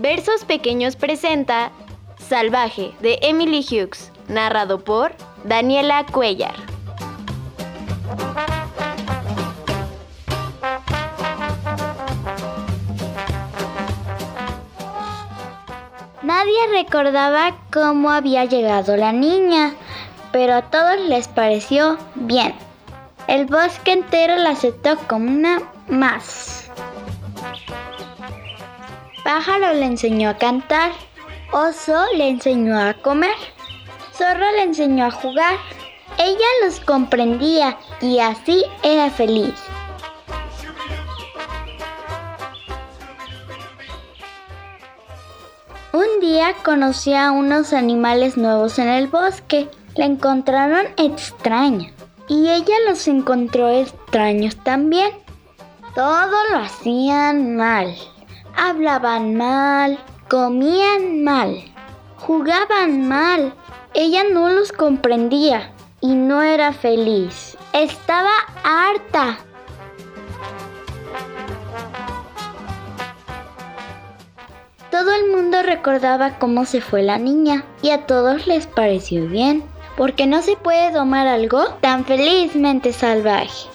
Versos Pequeños presenta Salvaje de Emily Hughes, narrado por Daniela Cuellar. Nadie recordaba cómo había llegado la niña, pero a todos les pareció bien. El bosque entero la aceptó como una más. Pájaro le enseñó a cantar, oso le enseñó a comer, zorro le enseñó a jugar. Ella los comprendía y así era feliz. Un día conocí a unos animales nuevos en el bosque. La encontraron extraña y ella los encontró extraños también. Todo lo hacían mal. Hablaban mal, comían mal, jugaban mal. Ella no los comprendía y no era feliz. Estaba harta. Todo el mundo recordaba cómo se fue la niña y a todos les pareció bien, porque no se puede domar algo tan felizmente salvaje.